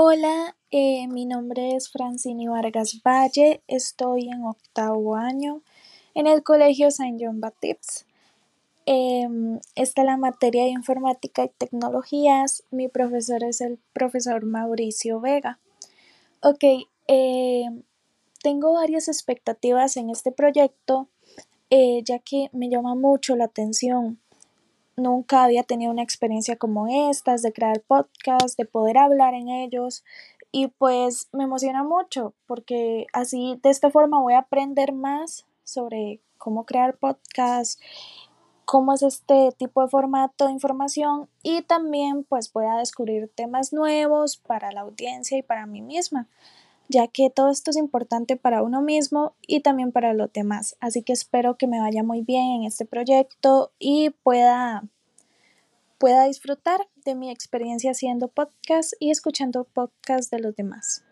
Hola, eh, mi nombre es Francini Vargas Valle, estoy en octavo año en el Colegio San John Baptiste. Em, esta es la materia de informática y tecnologías. Mi profesor es el profesor Mauricio Vega. Ok, em, tengo varias expectativas en este proyecto, eh, ya que me llama mucho la atención nunca había tenido una experiencia como estas, de crear podcasts, de poder hablar en ellos. Y pues me emociona mucho porque así de esta forma voy a aprender más sobre cómo crear podcasts, cómo es este tipo de formato de información. Y también pues voy a descubrir temas nuevos para la audiencia y para mí misma ya que todo esto es importante para uno mismo y también para los demás. Así que espero que me vaya muy bien en este proyecto y pueda, pueda disfrutar de mi experiencia haciendo podcast y escuchando podcast de los demás.